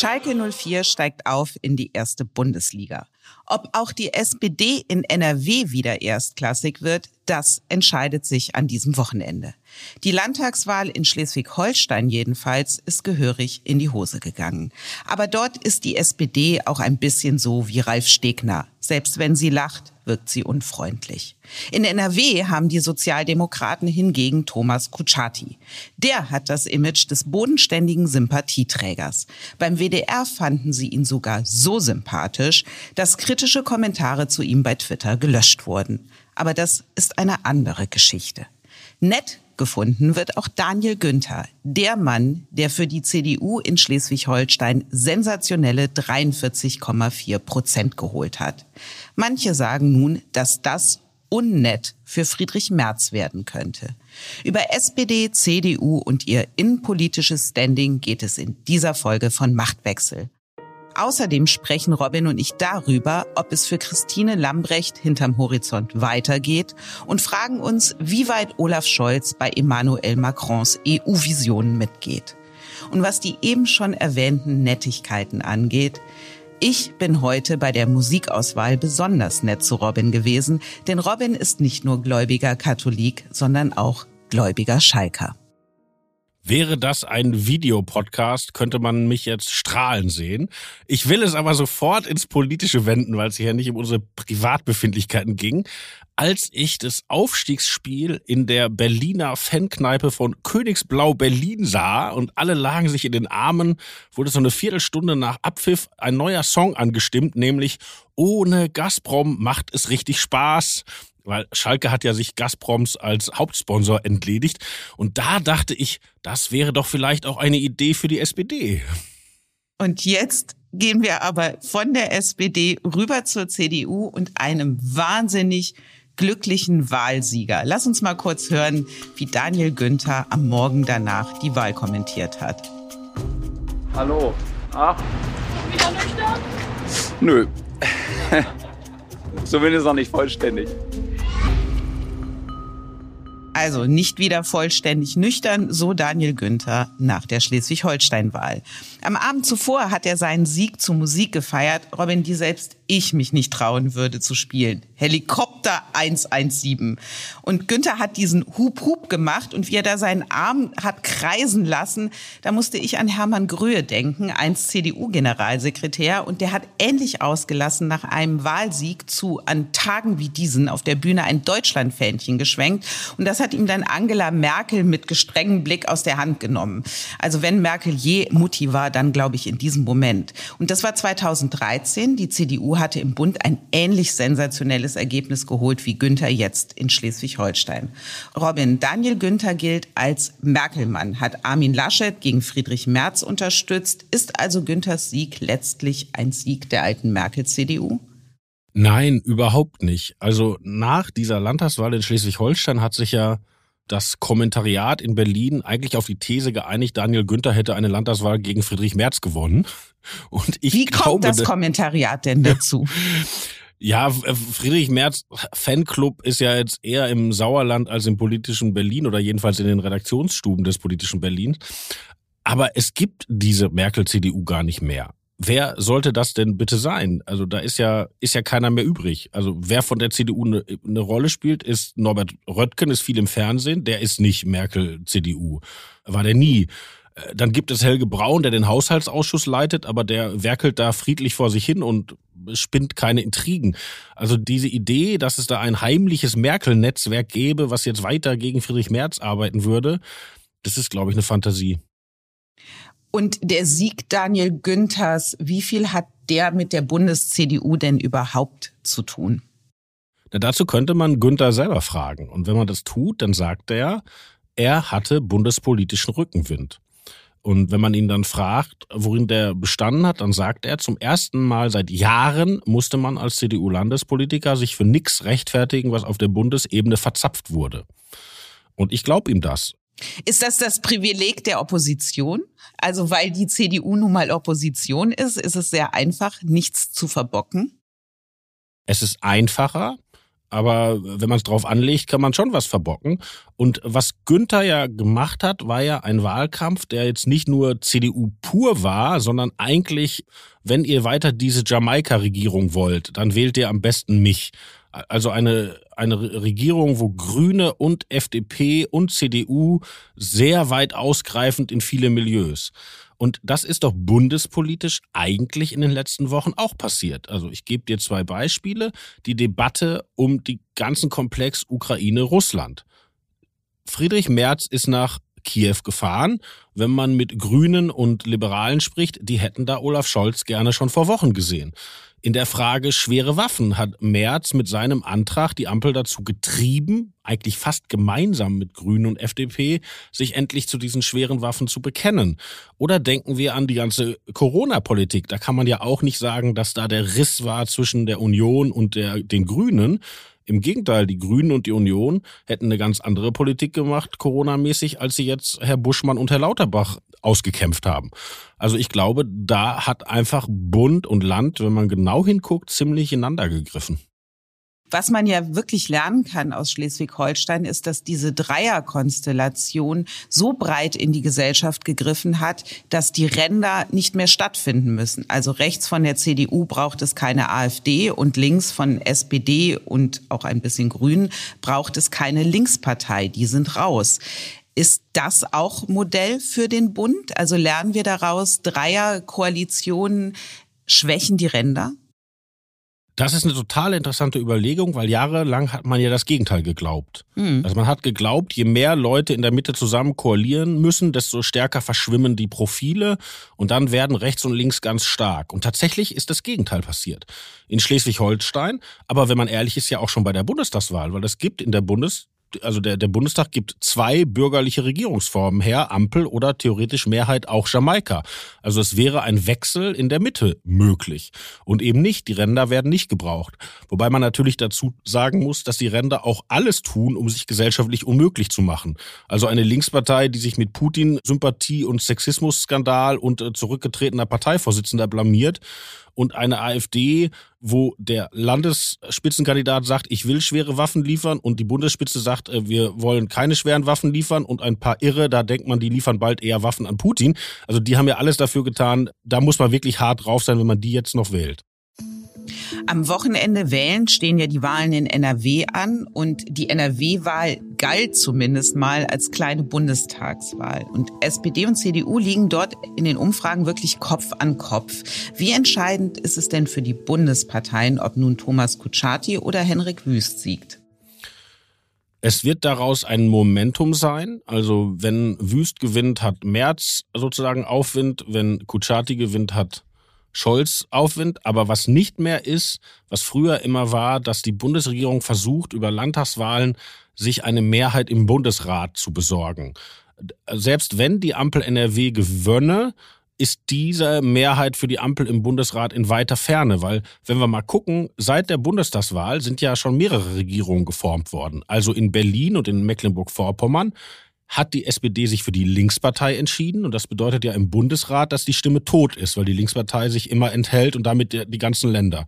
Schalke 04 steigt auf in die erste Bundesliga. Ob auch die SPD in NRW wieder erstklassig wird, das entscheidet sich an diesem Wochenende. Die Landtagswahl in Schleswig-Holstein jedenfalls ist gehörig in die Hose gegangen. Aber dort ist die SPD auch ein bisschen so wie Ralf Stegner. Selbst wenn sie lacht, wirkt sie unfreundlich. In NRW haben die Sozialdemokraten hingegen Thomas Kutschaty. Der hat das Image des bodenständigen Sympathieträgers. Beim WDR fanden sie ihn sogar so sympathisch, dass kritische Kommentare zu ihm bei Twitter gelöscht wurden. Aber das ist eine andere Geschichte. Nett gefunden wird auch Daniel Günther, der Mann, der für die CDU in Schleswig-Holstein sensationelle 43,4 Prozent geholt hat. Manche sagen nun, dass das unnett für Friedrich Merz werden könnte. Über SPD, CDU und ihr innenpolitisches Standing geht es in dieser Folge von Machtwechsel. Außerdem sprechen Robin und ich darüber, ob es für Christine Lambrecht hinterm Horizont weitergeht und fragen uns, wie weit Olaf Scholz bei Emmanuel Macrons EU-Visionen mitgeht. Und was die eben schon erwähnten Nettigkeiten angeht, ich bin heute bei der Musikauswahl besonders nett zu Robin gewesen, denn Robin ist nicht nur gläubiger Katholik, sondern auch gläubiger Schalker. Wäre das ein Videopodcast, könnte man mich jetzt strahlen sehen. Ich will es aber sofort ins Politische wenden, weil es hier nicht um unsere Privatbefindlichkeiten ging. Als ich das Aufstiegsspiel in der Berliner Fankneipe von Königsblau Berlin sah und alle lagen sich in den Armen, wurde so eine Viertelstunde nach Abpfiff ein neuer Song angestimmt, nämlich Ohne Gazprom macht es richtig Spaß weil Schalke hat ja sich Gazproms als Hauptsponsor entledigt. Und da dachte ich, das wäre doch vielleicht auch eine Idee für die SPD. Und jetzt gehen wir aber von der SPD rüber zur CDU und einem wahnsinnig glücklichen Wahlsieger. Lass uns mal kurz hören, wie Daniel Günther am Morgen danach die Wahl kommentiert hat. Hallo. Ach. Wieder nüchtern? Nö. Zumindest noch nicht vollständig. Also nicht wieder vollständig nüchtern, so Daniel Günther nach der Schleswig-Holstein-Wahl. Am Abend zuvor hat er seinen Sieg zur Musik gefeiert, Robin, die selbst ich mich nicht trauen würde zu spielen. Helikopter 117. Und Günther hat diesen Hup Hup gemacht und wie er da seinen Arm hat kreisen lassen, da musste ich an Hermann Gröhe denken, einst CDU-Generalsekretär und der hat ähnlich ausgelassen nach einem Wahlsieg zu an Tagen wie diesen auf der Bühne ein Deutschlandfähnchen geschwenkt und das hat ihm dann Angela Merkel mit gestrengem Blick aus der Hand genommen. Also wenn Merkel je Mutti war, dann glaube ich in diesem Moment. Und das war 2013. Die CDU hatte im Bund ein ähnlich sensationelles Ergebnis geholt wie Günther jetzt in Schleswig-Holstein. Robin, Daniel Günther gilt als Merkelmann, hat Armin Laschet gegen Friedrich Merz unterstützt. Ist also Günthers Sieg letztlich ein Sieg der alten Merkel-CDU? Nein, überhaupt nicht. Also nach dieser Landtagswahl in Schleswig-Holstein hat sich ja das Kommentariat in Berlin eigentlich auf die These geeinigt, Daniel Günther hätte eine Landtagswahl gegen Friedrich Merz gewonnen. Und ich Wie kommt glaube, das Kommentariat denn dazu? Ja, Friedrich Merz Fanclub ist ja jetzt eher im Sauerland als im politischen Berlin oder jedenfalls in den Redaktionsstuben des politischen Berlins. Aber es gibt diese Merkel-CDU gar nicht mehr wer sollte das denn bitte sein? Also da ist ja, ist ja keiner mehr übrig. Also wer von der CDU eine, eine Rolle spielt, ist Norbert Röttgen, ist viel im Fernsehen, der ist nicht Merkel-CDU. War der nie. Äh, dann gibt es Helge Braun, der den Haushaltsausschuss leitet, aber der werkelt da friedlich vor sich hin und spinnt keine Intrigen. Also diese Idee, dass es da ein heimliches Merkel-Netzwerk gäbe, was jetzt weiter gegen Friedrich Merz arbeiten würde, das ist, glaube ich, eine Fantasie. Und der Sieg Daniel Günthers, wie viel hat der mit der Bundes-CDU denn überhaupt zu tun? Na, dazu könnte man Günther selber fragen. Und wenn man das tut, dann sagt er, er hatte bundespolitischen Rückenwind. Und wenn man ihn dann fragt, worin der bestanden hat, dann sagt er, zum ersten Mal seit Jahren musste man als CDU-Landespolitiker sich für nichts rechtfertigen, was auf der Bundesebene verzapft wurde. Und ich glaube ihm das. Ist das das Privileg der Opposition? Also weil die CDU nun mal Opposition ist, ist es sehr einfach, nichts zu verbocken? Es ist einfacher, aber wenn man es drauf anlegt, kann man schon was verbocken. Und was Günther ja gemacht hat, war ja ein Wahlkampf, der jetzt nicht nur CDU pur war, sondern eigentlich, wenn ihr weiter diese Jamaika-Regierung wollt, dann wählt ihr am besten mich. Also eine, eine Regierung, wo Grüne und FDP und CDU sehr weit ausgreifend in viele Milieus. Und das ist doch bundespolitisch eigentlich in den letzten Wochen auch passiert. Also ich gebe dir zwei Beispiele. Die Debatte um die ganzen Komplex Ukraine-Russland. Friedrich Merz ist nach Kiew gefahren. Wenn man mit Grünen und Liberalen spricht, die hätten da Olaf Scholz gerne schon vor Wochen gesehen. In der Frage schwere Waffen hat Merz mit seinem Antrag die Ampel dazu getrieben, eigentlich fast gemeinsam mit Grünen und FDP, sich endlich zu diesen schweren Waffen zu bekennen. Oder denken wir an die ganze Corona-Politik. Da kann man ja auch nicht sagen, dass da der Riss war zwischen der Union und der, den Grünen. Im Gegenteil, die Grünen und die Union hätten eine ganz andere Politik gemacht, Corona-mäßig, als sie jetzt Herr Buschmann und Herr Lauterbach ausgekämpft haben. Also ich glaube, da hat einfach Bund und Land, wenn man genau hinguckt, ziemlich ineinander gegriffen. Was man ja wirklich lernen kann aus Schleswig-Holstein ist, dass diese Dreierkonstellation so breit in die Gesellschaft gegriffen hat, dass die Ränder nicht mehr stattfinden müssen. Also rechts von der CDU braucht es keine AfD und links von SPD und auch ein bisschen Grün braucht es keine Linkspartei. Die sind raus. Ist das auch Modell für den Bund? Also lernen wir daraus, Dreierkoalitionen schwächen die Ränder? Das ist eine total interessante Überlegung, weil jahrelang hat man ja das Gegenteil geglaubt. Mhm. Also man hat geglaubt, je mehr Leute in der Mitte zusammen koalieren müssen, desto stärker verschwimmen die Profile und dann werden rechts und links ganz stark. Und tatsächlich ist das Gegenteil passiert. In Schleswig-Holstein, aber wenn man ehrlich ist, ja auch schon bei der Bundestagswahl, weil es gibt in der Bundes also der, der Bundestag gibt zwei bürgerliche Regierungsformen her, Ampel oder theoretisch Mehrheit auch Jamaika. Also es wäre ein Wechsel in der Mitte möglich und eben nicht, die Ränder werden nicht gebraucht. Wobei man natürlich dazu sagen muss, dass die Ränder auch alles tun, um sich gesellschaftlich unmöglich zu machen. Also eine Linkspartei, die sich mit Putin Sympathie und Sexismusskandal und äh, zurückgetretener Parteivorsitzender blamiert und eine AfD, wo der Landesspitzenkandidat sagt, ich will schwere Waffen liefern und die Bundesspitze sagt, äh, wir wollen keine schweren Waffen liefern und ein paar Irre, da denkt man, die liefern bald eher Waffen an Putin. Also die haben ja alles dafür getan. Da muss man wirklich hart drauf sein, wenn man die jetzt noch wählt. Am Wochenende wählen stehen ja die Wahlen in NRW an und die NRW-Wahl galt zumindest mal als kleine Bundestagswahl. Und SPD und CDU liegen dort in den Umfragen wirklich Kopf an Kopf. Wie entscheidend ist es denn für die Bundesparteien, ob nun Thomas Kutschaty oder Henrik Wüst siegt? Es wird daraus ein Momentum sein. Also wenn Wüst gewinnt, hat Merz sozusagen Aufwind. Wenn Kutschaty gewinnt, hat Scholz Aufwind. Aber was nicht mehr ist, was früher immer war, dass die Bundesregierung versucht, über Landtagswahlen sich eine Mehrheit im Bundesrat zu besorgen. Selbst wenn die Ampel NRW gewönne, ist diese Mehrheit für die Ampel im Bundesrat in weiter Ferne, weil wenn wir mal gucken, seit der Bundestagswahl sind ja schon mehrere Regierungen geformt worden. Also in Berlin und in Mecklenburg-Vorpommern hat die SPD sich für die Linkspartei entschieden. Und das bedeutet ja im Bundesrat, dass die Stimme tot ist, weil die Linkspartei sich immer enthält und damit die ganzen Länder.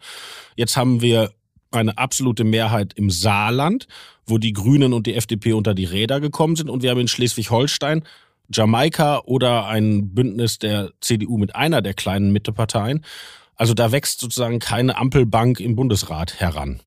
Jetzt haben wir eine absolute Mehrheit im Saarland, wo die Grünen und die FDP unter die Räder gekommen sind. Und wir haben in Schleswig-Holstein Jamaika oder ein Bündnis der CDU mit einer der kleinen Mitteparteien. Also da wächst sozusagen keine Ampelbank im Bundesrat heran.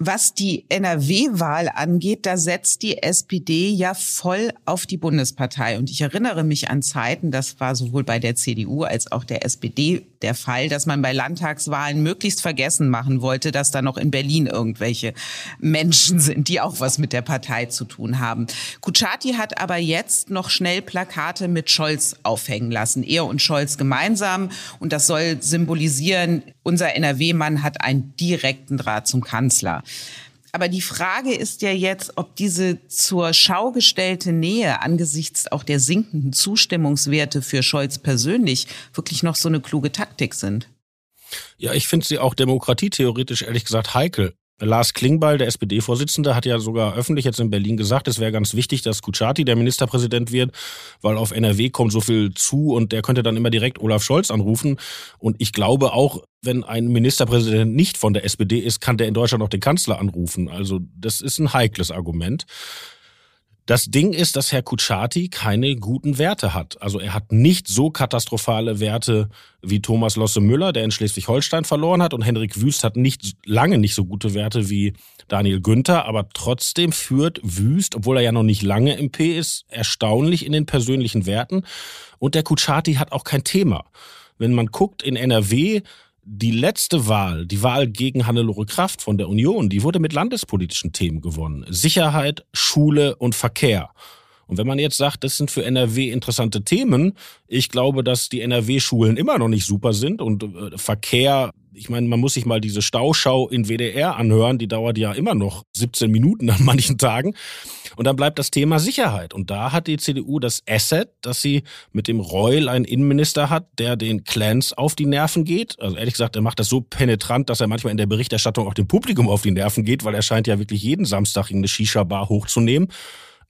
Was die NRW-Wahl angeht, da setzt die SPD ja voll auf die Bundespartei. Und ich erinnere mich an Zeiten, das war sowohl bei der CDU als auch der SPD der Fall, dass man bei Landtagswahlen möglichst vergessen machen wollte, dass da noch in Berlin irgendwelche Menschen sind, die auch was mit der Partei zu tun haben. Kutschaty hat aber jetzt noch schnell Plakate mit Scholz aufhängen lassen. Er und Scholz gemeinsam. Und das soll symbolisieren, unser NRW-Mann hat einen direkten Draht zum Kanzler. Aber die Frage ist ja jetzt, ob diese zur Schau gestellte Nähe angesichts auch der sinkenden Zustimmungswerte für Scholz persönlich wirklich noch so eine kluge Taktik sind. Ja, ich finde sie auch demokratietheoretisch ehrlich gesagt heikel. Lars Klingbeil, der SPD-Vorsitzende, hat ja sogar öffentlich jetzt in Berlin gesagt, es wäre ganz wichtig, dass Kutschaty der Ministerpräsident wird, weil auf NRW kommt so viel zu und der könnte dann immer direkt Olaf Scholz anrufen. Und ich glaube auch, wenn ein Ministerpräsident nicht von der SPD ist, kann der in Deutschland auch den Kanzler anrufen. Also das ist ein heikles Argument. Das Ding ist, dass Herr Kutschaty keine guten Werte hat. Also er hat nicht so katastrophale Werte wie Thomas Losse Müller, der in Schleswig-Holstein verloren hat. Und Henrik Wüst hat nicht, lange nicht so gute Werte wie Daniel Günther. Aber trotzdem führt Wüst, obwohl er ja noch nicht lange im P ist, erstaunlich in den persönlichen Werten. Und der Kutschaty hat auch kein Thema. Wenn man guckt in NRW, die letzte Wahl, die Wahl gegen Hannelore Kraft von der Union, die wurde mit landespolitischen Themen gewonnen. Sicherheit, Schule und Verkehr. Und wenn man jetzt sagt, das sind für NRW interessante Themen, ich glaube, dass die NRW-Schulen immer noch nicht super sind und äh, Verkehr ich meine, man muss sich mal diese Stauschau in WDR anhören, die dauert ja immer noch 17 Minuten an manchen Tagen. Und dann bleibt das Thema Sicherheit. Und da hat die CDU das Asset, dass sie mit dem Reul einen Innenminister hat, der den Clans auf die Nerven geht. Also ehrlich gesagt, er macht das so penetrant, dass er manchmal in der Berichterstattung auch dem Publikum auf die Nerven geht, weil er scheint ja wirklich jeden Samstag in eine Shisha-Bar hochzunehmen.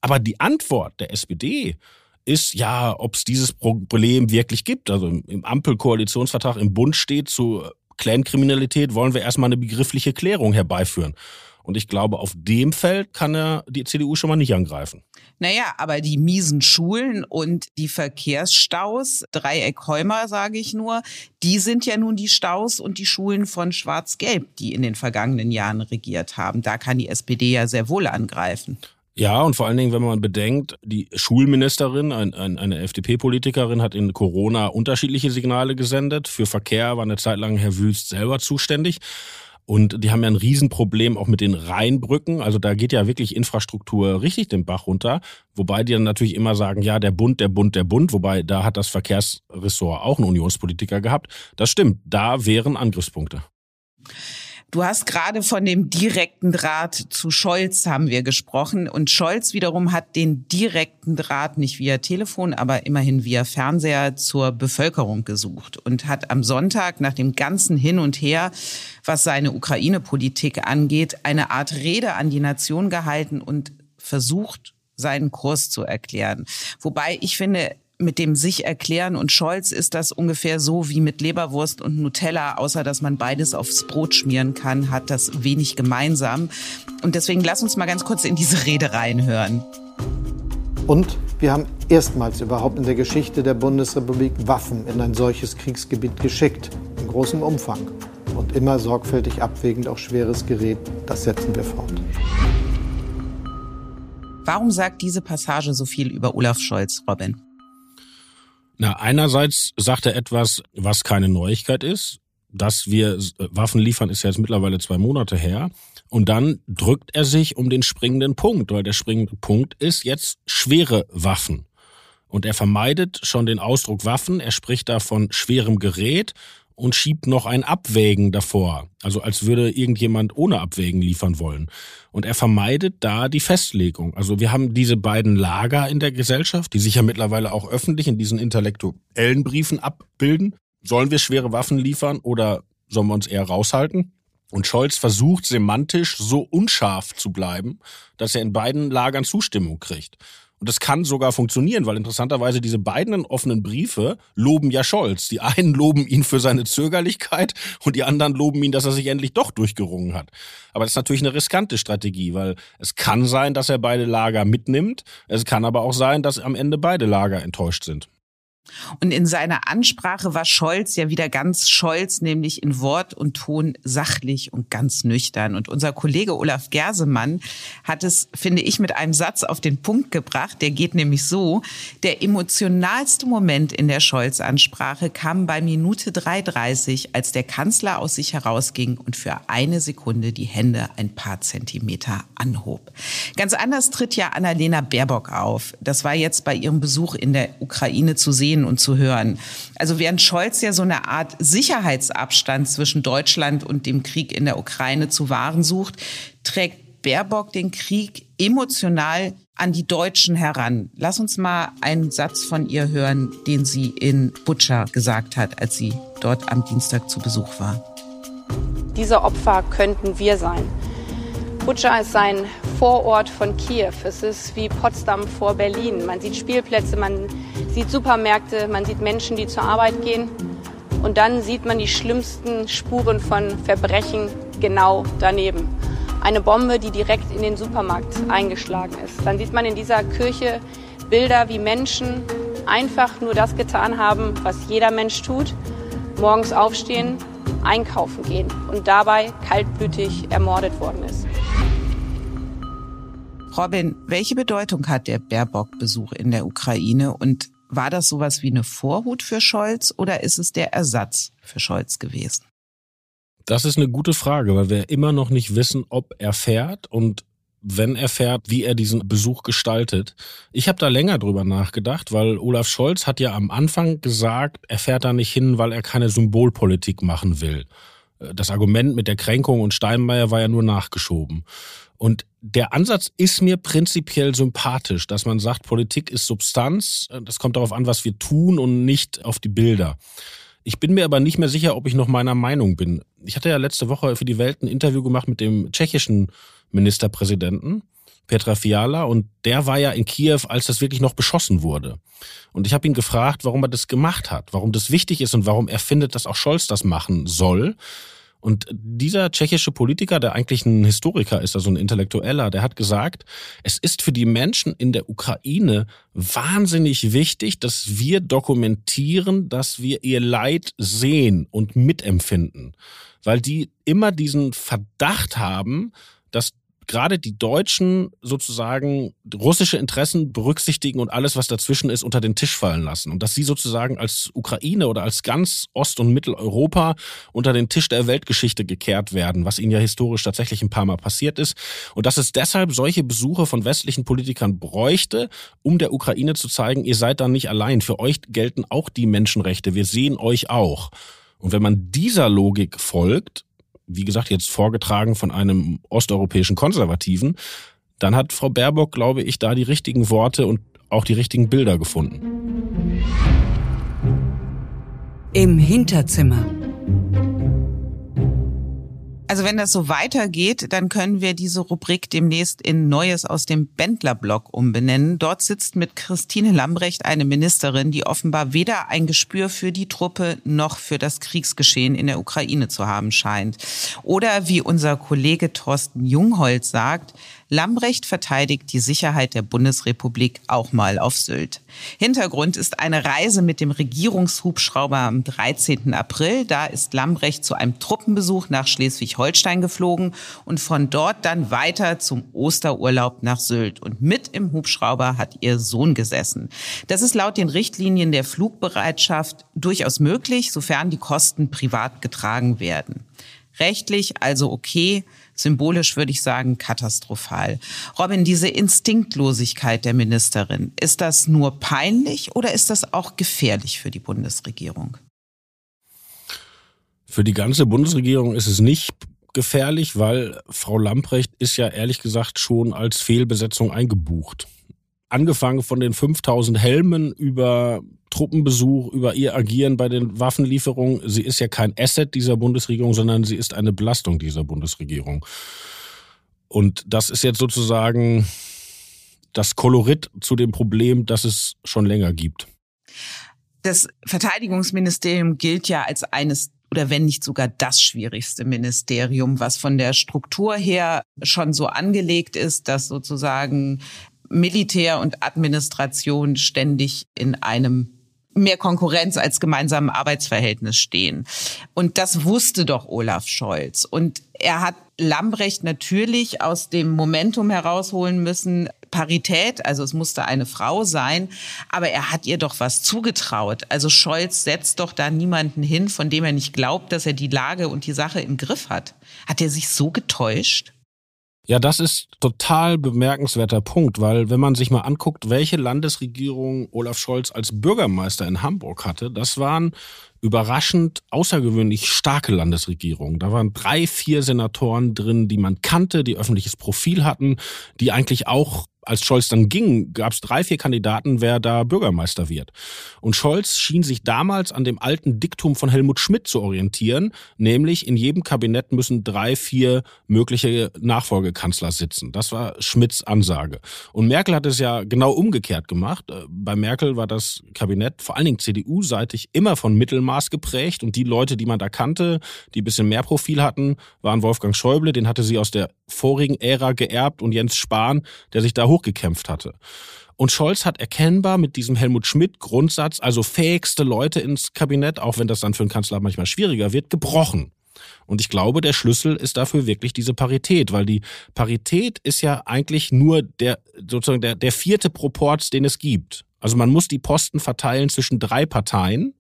Aber die Antwort der SPD ist ja, ob es dieses Problem wirklich gibt. Also im Ampelkoalitionsvertrag im Bund steht zu Clankriminalität wollen wir erstmal eine begriffliche Klärung herbeiführen. Und ich glaube, auf dem Feld kann er die CDU schon mal nicht angreifen. Naja, aber die miesen Schulen und die Verkehrsstaus, Dreieck Heumer sage ich nur, die sind ja nun die Staus und die Schulen von Schwarz-Gelb, die in den vergangenen Jahren regiert haben. Da kann die SPD ja sehr wohl angreifen. Ja, und vor allen Dingen, wenn man bedenkt, die Schulministerin, ein, ein, eine FDP-Politikerin, hat in Corona unterschiedliche Signale gesendet. Für Verkehr war eine Zeit lang Herr Wüst selber zuständig. Und die haben ja ein Riesenproblem auch mit den Rheinbrücken. Also da geht ja wirklich Infrastruktur richtig den Bach runter. Wobei die dann natürlich immer sagen, ja, der Bund, der Bund, der Bund. Wobei da hat das Verkehrsressort auch einen Unionspolitiker gehabt. Das stimmt, da wären Angriffspunkte. Du hast gerade von dem direkten Draht zu Scholz haben wir gesprochen und Scholz wiederum hat den direkten Draht nicht via Telefon, aber immerhin via Fernseher zur Bevölkerung gesucht und hat am Sonntag nach dem ganzen Hin und Her, was seine Ukraine-Politik angeht, eine Art Rede an die Nation gehalten und versucht, seinen Kurs zu erklären. Wobei ich finde, mit dem sich erklären und Scholz ist das ungefähr so wie mit Leberwurst und Nutella, außer dass man beides aufs Brot schmieren kann, hat das wenig gemeinsam. Und deswegen lass uns mal ganz kurz in diese Rede reinhören. Und wir haben erstmals überhaupt in der Geschichte der Bundesrepublik Waffen in ein solches Kriegsgebiet geschickt, in großem Umfang. Und immer sorgfältig abwägend auch schweres Gerät, das setzen wir fort. Warum sagt diese Passage so viel über Olaf Scholz, Robin? Na, einerseits sagt er etwas, was keine Neuigkeit ist. Dass wir Waffen liefern, ist ja jetzt mittlerweile zwei Monate her. Und dann drückt er sich um den springenden Punkt, weil der springende Punkt ist jetzt schwere Waffen. Und er vermeidet schon den Ausdruck Waffen. Er spricht da von schwerem Gerät und schiebt noch ein Abwägen davor. Also als würde irgendjemand ohne Abwägen liefern wollen. Und er vermeidet da die Festlegung. Also wir haben diese beiden Lager in der Gesellschaft, die sich ja mittlerweile auch öffentlich in diesen intellektuellen Briefen abbilden. Sollen wir schwere Waffen liefern oder sollen wir uns eher raushalten? Und Scholz versucht semantisch so unscharf zu bleiben, dass er in beiden Lagern Zustimmung kriegt. Und das kann sogar funktionieren, weil interessanterweise diese beiden offenen Briefe loben ja Scholz. Die einen loben ihn für seine Zögerlichkeit und die anderen loben ihn, dass er sich endlich doch durchgerungen hat. Aber das ist natürlich eine riskante Strategie, weil es kann sein, dass er beide Lager mitnimmt. Es kann aber auch sein, dass am Ende beide Lager enttäuscht sind. Und in seiner Ansprache war Scholz ja wieder ganz Scholz, nämlich in Wort und Ton sachlich und ganz nüchtern. Und unser Kollege Olaf Gersemann hat es, finde ich, mit einem Satz auf den Punkt gebracht. Der geht nämlich so. Der emotionalste Moment in der Scholz-Ansprache kam bei Minute 3.30, als der Kanzler aus sich herausging und für eine Sekunde die Hände ein paar Zentimeter anhob. Ganz anders tritt ja Annalena Baerbock auf. Das war jetzt bei ihrem Besuch in der Ukraine zu sehen sehen und zu hören. Also während Scholz ja so eine Art Sicherheitsabstand zwischen Deutschland und dem Krieg in der Ukraine zu wahren sucht, trägt Baerbock den Krieg emotional an die Deutschen heran. Lass uns mal einen Satz von ihr hören, den sie in Butscha gesagt hat, als sie dort am Dienstag zu Besuch war. Diese Opfer könnten wir sein. Butscha ist ein Vorort von Kiew. Es ist wie Potsdam vor Berlin. Man sieht Spielplätze, man sieht Supermärkte, man sieht Menschen, die zur Arbeit gehen. Und dann sieht man die schlimmsten Spuren von Verbrechen genau daneben. Eine Bombe, die direkt in den Supermarkt eingeschlagen ist. Dann sieht man in dieser Kirche Bilder, wie Menschen einfach nur das getan haben, was jeder Mensch tut. Morgens aufstehen, einkaufen gehen und dabei kaltblütig ermordet worden ist. Robin, welche Bedeutung hat der Baerbock-Besuch in der Ukraine und war das sowas wie eine Vorhut für Scholz oder ist es der Ersatz für Scholz gewesen? Das ist eine gute Frage, weil wir immer noch nicht wissen, ob er fährt und wenn er fährt, wie er diesen Besuch gestaltet. Ich habe da länger drüber nachgedacht, weil Olaf Scholz hat ja am Anfang gesagt, er fährt da nicht hin, weil er keine Symbolpolitik machen will. Das Argument mit der Kränkung und Steinmeier war ja nur nachgeschoben. Und der Ansatz ist mir prinzipiell sympathisch, dass man sagt, Politik ist Substanz, das kommt darauf an, was wir tun und nicht auf die Bilder. Ich bin mir aber nicht mehr sicher, ob ich noch meiner Meinung bin. Ich hatte ja letzte Woche für die Welt ein Interview gemacht mit dem tschechischen Ministerpräsidenten Petra Fiala und der war ja in Kiew, als das wirklich noch beschossen wurde. Und ich habe ihn gefragt, warum er das gemacht hat, warum das wichtig ist und warum er findet, dass auch Scholz das machen soll. Und dieser tschechische Politiker, der eigentlich ein Historiker ist, also ein Intellektueller, der hat gesagt, es ist für die Menschen in der Ukraine wahnsinnig wichtig, dass wir dokumentieren, dass wir ihr Leid sehen und mitempfinden. Weil die immer diesen Verdacht haben, dass gerade die Deutschen sozusagen russische Interessen berücksichtigen und alles, was dazwischen ist, unter den Tisch fallen lassen. Und dass sie sozusagen als Ukraine oder als ganz Ost- und Mitteleuropa unter den Tisch der Weltgeschichte gekehrt werden, was ihnen ja historisch tatsächlich ein paar Mal passiert ist. Und dass es deshalb solche Besuche von westlichen Politikern bräuchte, um der Ukraine zu zeigen, ihr seid da nicht allein. Für euch gelten auch die Menschenrechte. Wir sehen euch auch. Und wenn man dieser Logik folgt, wie gesagt, jetzt vorgetragen von einem osteuropäischen Konservativen, dann hat Frau Baerbock, glaube ich, da die richtigen Worte und auch die richtigen Bilder gefunden. Im Hinterzimmer. Also wenn das so weitergeht, dann können wir diese Rubrik demnächst in Neues aus dem Bändlerblock umbenennen. Dort sitzt mit Christine Lambrecht eine Ministerin, die offenbar weder ein Gespür für die Truppe noch für das Kriegsgeschehen in der Ukraine zu haben scheint. Oder wie unser Kollege Thorsten Jungholz sagt, Lambrecht verteidigt die Sicherheit der Bundesrepublik auch mal auf Sylt. Hintergrund ist eine Reise mit dem Regierungshubschrauber am 13. April. Da ist Lambrecht zu einem Truppenbesuch nach Schleswig-Holstein geflogen und von dort dann weiter zum Osterurlaub nach Sylt. Und mit im Hubschrauber hat ihr Sohn gesessen. Das ist laut den Richtlinien der Flugbereitschaft durchaus möglich, sofern die Kosten privat getragen werden. Rechtlich also okay, symbolisch würde ich sagen katastrophal. Robin, diese Instinktlosigkeit der Ministerin, ist das nur peinlich oder ist das auch gefährlich für die Bundesregierung? Für die ganze Bundesregierung ist es nicht gefährlich, weil Frau Lamprecht ist ja ehrlich gesagt schon als Fehlbesetzung eingebucht angefangen von den 5000 Helmen über Truppenbesuch, über ihr Agieren bei den Waffenlieferungen. Sie ist ja kein Asset dieser Bundesregierung, sondern sie ist eine Belastung dieser Bundesregierung. Und das ist jetzt sozusagen das Kolorit zu dem Problem, das es schon länger gibt. Das Verteidigungsministerium gilt ja als eines oder wenn nicht sogar das schwierigste Ministerium, was von der Struktur her schon so angelegt ist, dass sozusagen Militär und Administration ständig in einem mehr Konkurrenz als gemeinsamen Arbeitsverhältnis stehen. Und das wusste doch Olaf Scholz. Und er hat Lambrecht natürlich aus dem Momentum herausholen müssen, Parität, also es musste eine Frau sein, aber er hat ihr doch was zugetraut. Also Scholz setzt doch da niemanden hin, von dem er nicht glaubt, dass er die Lage und die Sache im Griff hat. Hat er sich so getäuscht? Ja, das ist total bemerkenswerter Punkt, weil wenn man sich mal anguckt, welche Landesregierung Olaf Scholz als Bürgermeister in Hamburg hatte, das waren überraschend außergewöhnlich starke Landesregierungen. Da waren drei, vier Senatoren drin, die man kannte, die öffentliches Profil hatten, die eigentlich auch als Scholz dann ging, gab es drei, vier Kandidaten, wer da Bürgermeister wird. Und Scholz schien sich damals an dem alten Diktum von Helmut Schmidt zu orientieren, nämlich in jedem Kabinett müssen drei, vier mögliche Nachfolgekanzler sitzen. Das war Schmidts Ansage. Und Merkel hat es ja genau umgekehrt gemacht. Äh, bei Merkel war das Kabinett vor allen Dingen CDU-seitig immer von Mittelmaß geprägt und die Leute, die man da kannte, die bisschen mehr Profil hatten, waren Wolfgang Schäuble, den hatte sie aus der vorigen Ära geerbt und Jens Spahn, der sich da hoch hochgekämpft hatte. Und Scholz hat erkennbar mit diesem Helmut Schmidt Grundsatz, also fähigste Leute ins Kabinett, auch wenn das dann für einen Kanzler manchmal schwieriger wird, gebrochen. Und ich glaube, der Schlüssel ist dafür wirklich diese Parität, weil die Parität ist ja eigentlich nur der, sozusagen der, der vierte Proporz, den es gibt. Also man muss die Posten verteilen zwischen drei Parteien.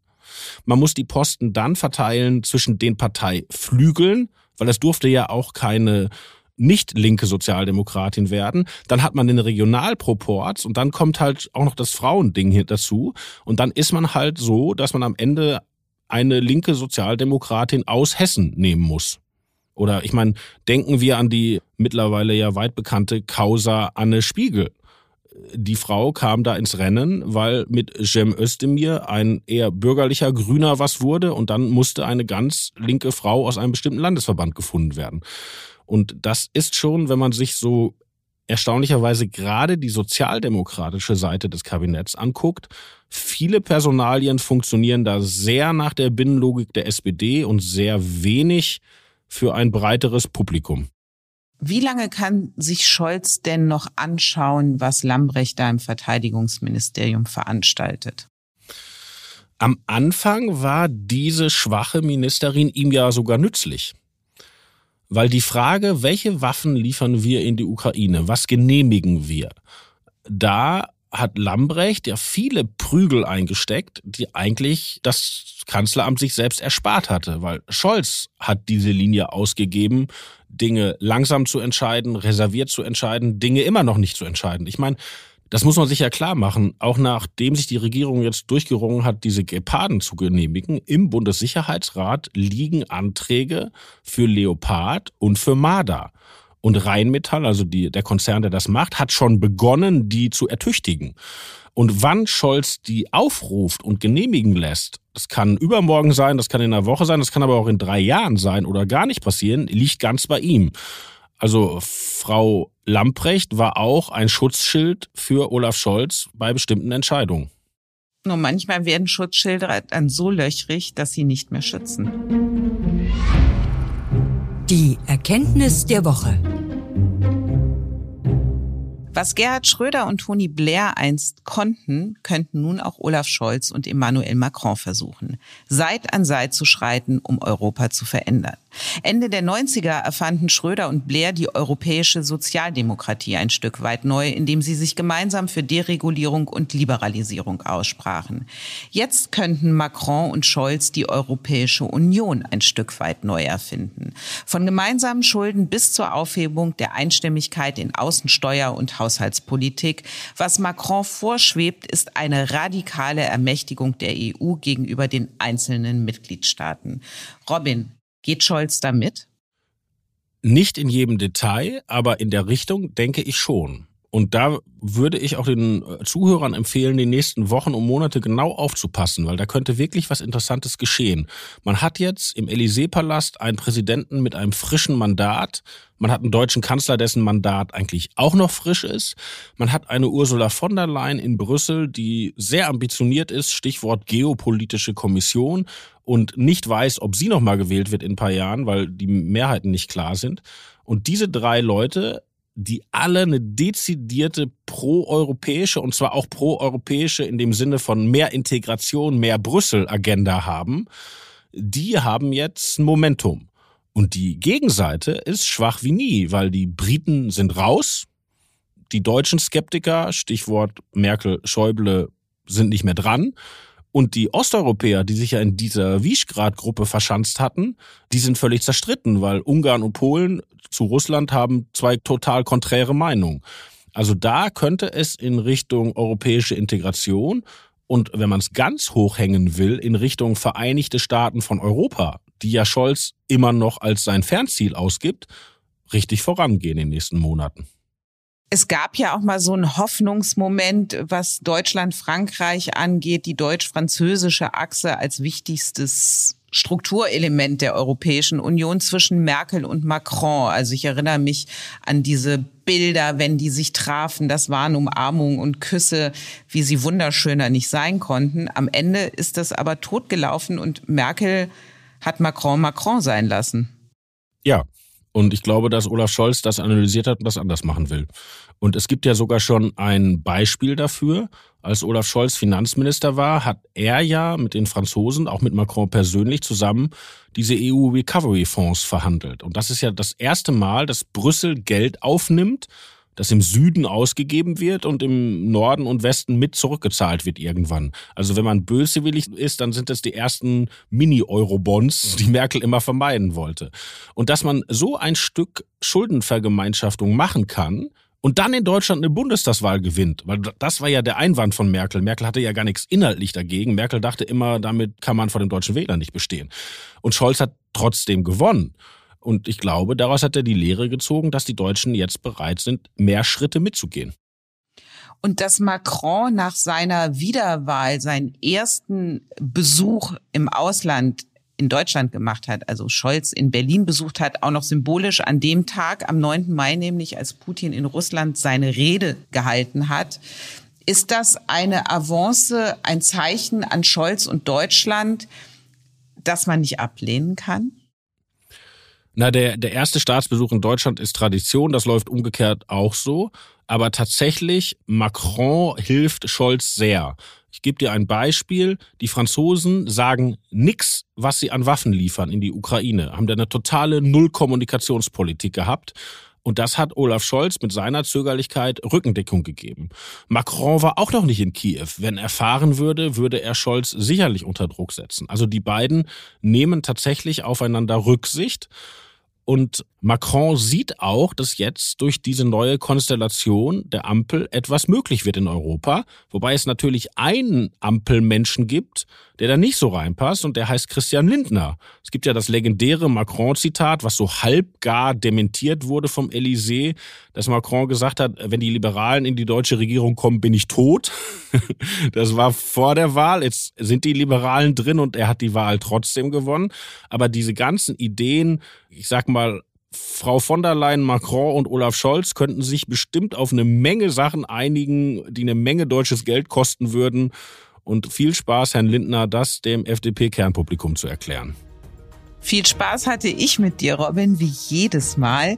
Man muss die Posten dann verteilen zwischen den Parteiflügeln, weil es durfte ja auch keine nicht linke Sozialdemokratin werden. Dann hat man den Regionalproports und dann kommt halt auch noch das Frauending hier dazu. Und dann ist man halt so, dass man am Ende eine linke Sozialdemokratin aus Hessen nehmen muss. Oder ich meine, denken wir an die mittlerweile ja weit bekannte Causa Anne Spiegel. Die Frau kam da ins Rennen, weil mit Cem Özdemir ein eher bürgerlicher Grüner was wurde und dann musste eine ganz linke Frau aus einem bestimmten Landesverband gefunden werden. Und das ist schon, wenn man sich so erstaunlicherweise gerade die sozialdemokratische Seite des Kabinetts anguckt, viele Personalien funktionieren da sehr nach der Binnenlogik der SPD und sehr wenig für ein breiteres Publikum. Wie lange kann sich Scholz denn noch anschauen, was Lambrecht da im Verteidigungsministerium veranstaltet? Am Anfang war diese schwache Ministerin ihm ja sogar nützlich. Weil die Frage, welche Waffen liefern wir in die Ukraine, was genehmigen wir, da hat Lambrecht ja viele Prügel eingesteckt, die eigentlich das Kanzleramt sich selbst erspart hatte, weil Scholz hat diese Linie ausgegeben, Dinge langsam zu entscheiden, reserviert zu entscheiden, Dinge immer noch nicht zu entscheiden. Ich meine, das muss man sich ja klar machen. Auch nachdem sich die Regierung jetzt durchgerungen hat, diese Geparden zu genehmigen, im Bundessicherheitsrat liegen Anträge für Leopard und für Marder. Und Rheinmetall, also die, der Konzern, der das macht, hat schon begonnen, die zu ertüchtigen. Und wann Scholz die aufruft und genehmigen lässt, das kann übermorgen sein, das kann in einer Woche sein, das kann aber auch in drei Jahren sein oder gar nicht passieren, liegt ganz bei ihm. Also Frau Lamprecht war auch ein Schutzschild für Olaf Scholz bei bestimmten Entscheidungen. Nur manchmal werden Schutzschilder dann so löchrig, dass sie nicht mehr schützen. Die Erkenntnis der Woche. Was Gerhard Schröder und Tony Blair einst konnten, könnten nun auch Olaf Scholz und Emmanuel Macron versuchen, Seit an Seit zu schreiten, um Europa zu verändern. Ende der 90er erfanden Schröder und Blair die europäische Sozialdemokratie ein Stück weit neu, indem sie sich gemeinsam für Deregulierung und Liberalisierung aussprachen. Jetzt könnten Macron und Scholz die Europäische Union ein Stück weit neu erfinden. Von gemeinsamen Schulden bis zur Aufhebung der Einstimmigkeit in Außensteuer und Haushaltspolitik. Was Macron vorschwebt, ist eine radikale Ermächtigung der EU gegenüber den einzelnen Mitgliedstaaten. Robin, geht Scholz da mit? Nicht in jedem Detail, aber in der Richtung denke ich schon. Und da würde ich auch den äh, Zuhörern empfehlen, die nächsten Wochen und Monate genau aufzupassen, weil da könnte wirklich was Interessantes geschehen. Man hat jetzt im Élysée-Palast einen Präsidenten mit einem frischen Mandat. Man hat einen deutschen Kanzler, dessen Mandat eigentlich auch noch frisch ist. Man hat eine Ursula von der Leyen in Brüssel, die sehr ambitioniert ist, Stichwort geopolitische Kommission und nicht weiß, ob sie nochmal gewählt wird in ein paar Jahren, weil die Mehrheiten nicht klar sind. Und diese drei Leute die alle eine dezidierte proeuropäische und zwar auch proeuropäische in dem Sinne von mehr Integration, mehr Brüssel-Agenda haben, die haben jetzt ein Momentum. Und die Gegenseite ist schwach wie nie, weil die Briten sind raus, die deutschen Skeptiker, Stichwort Merkel, Schäuble, sind nicht mehr dran. Und die Osteuropäer, die sich ja in dieser Visegrad-Gruppe verschanzt hatten, die sind völlig zerstritten, weil Ungarn und Polen zu Russland haben zwei total konträre Meinungen. Also da könnte es in Richtung europäische Integration und wenn man es ganz hochhängen will, in Richtung Vereinigte Staaten von Europa, die ja Scholz immer noch als sein Fernziel ausgibt, richtig vorangehen in den nächsten Monaten. Es gab ja auch mal so einen Hoffnungsmoment, was Deutschland-Frankreich angeht, die deutsch-französische Achse als wichtigstes Strukturelement der Europäischen Union zwischen Merkel und Macron. Also ich erinnere mich an diese Bilder, wenn die sich trafen. Das waren Umarmungen und Küsse, wie sie wunderschöner nicht sein konnten. Am Ende ist das aber totgelaufen und Merkel hat Macron Macron sein lassen. Ja, und ich glaube, dass Olaf Scholz das analysiert hat und das anders machen will. Und es gibt ja sogar schon ein Beispiel dafür. Als Olaf Scholz Finanzminister war, hat er ja mit den Franzosen, auch mit Macron persönlich zusammen, diese EU Recovery Fonds verhandelt. Und das ist ja das erste Mal, dass Brüssel Geld aufnimmt, das im Süden ausgegeben wird und im Norden und Westen mit zurückgezahlt wird irgendwann. Also wenn man böswillig ist, dann sind das die ersten Mini-Euro-Bonds, die Merkel immer vermeiden wollte. Und dass man so ein Stück Schuldenvergemeinschaftung machen kann, und dann in Deutschland eine Bundestagswahl gewinnt, weil das war ja der Einwand von Merkel. Merkel hatte ja gar nichts inhaltlich dagegen. Merkel dachte immer, damit kann man vor dem deutschen Wähler nicht bestehen. Und Scholz hat trotzdem gewonnen. Und ich glaube, daraus hat er die Lehre gezogen, dass die Deutschen jetzt bereit sind, mehr Schritte mitzugehen. Und dass Macron nach seiner Wiederwahl seinen ersten Besuch im Ausland in Deutschland gemacht hat, also Scholz in Berlin besucht hat, auch noch symbolisch an dem Tag, am 9. Mai nämlich, als Putin in Russland seine Rede gehalten hat. Ist das eine Avance, ein Zeichen an Scholz und Deutschland, das man nicht ablehnen kann? Na, der, der erste Staatsbesuch in Deutschland ist Tradition, das läuft umgekehrt auch so. Aber tatsächlich, Macron hilft Scholz sehr. Ich gebe dir ein Beispiel. Die Franzosen sagen nix, was sie an Waffen liefern in die Ukraine, haben da eine totale Nullkommunikationspolitik gehabt. Und das hat Olaf Scholz mit seiner Zögerlichkeit Rückendeckung gegeben. Macron war auch noch nicht in Kiew. Wenn er fahren würde, würde er Scholz sicherlich unter Druck setzen. Also die beiden nehmen tatsächlich aufeinander Rücksicht. Und Macron sieht auch, dass jetzt durch diese neue Konstellation der Ampel etwas möglich wird in Europa, wobei es natürlich einen Ampelmenschen gibt, der da nicht so reinpasst und der heißt Christian Lindner. Es gibt ja das legendäre Macron-Zitat, was so halb gar dementiert wurde vom Élysée, dass Macron gesagt hat, wenn die Liberalen in die deutsche Regierung kommen, bin ich tot. Das war vor der Wahl. Jetzt sind die Liberalen drin und er hat die Wahl trotzdem gewonnen. Aber diese ganzen Ideen, ich sag mal, Frau von der Leyen, Macron und Olaf Scholz könnten sich bestimmt auf eine Menge Sachen einigen, die eine Menge deutsches Geld kosten würden. Und viel Spaß, Herrn Lindner, das dem FDP-Kernpublikum zu erklären. Viel Spaß hatte ich mit dir, Robin, wie jedes Mal.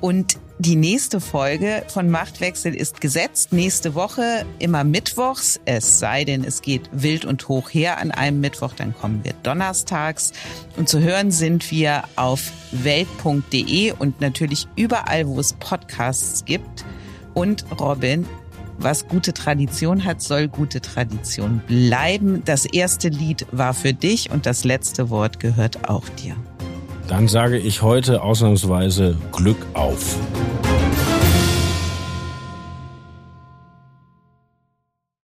Und die nächste Folge von Machtwechsel ist gesetzt. Nächste Woche immer mittwochs. Es sei denn, es geht wild und hoch her an einem Mittwoch, dann kommen wir donnerstags. Und zu hören sind wir auf welt.de und natürlich überall, wo es Podcasts gibt. Und Robin, was gute Tradition hat, soll gute Tradition bleiben. Das erste Lied war für dich und das letzte Wort gehört auch dir. Dann sage ich heute ausnahmsweise Glück auf.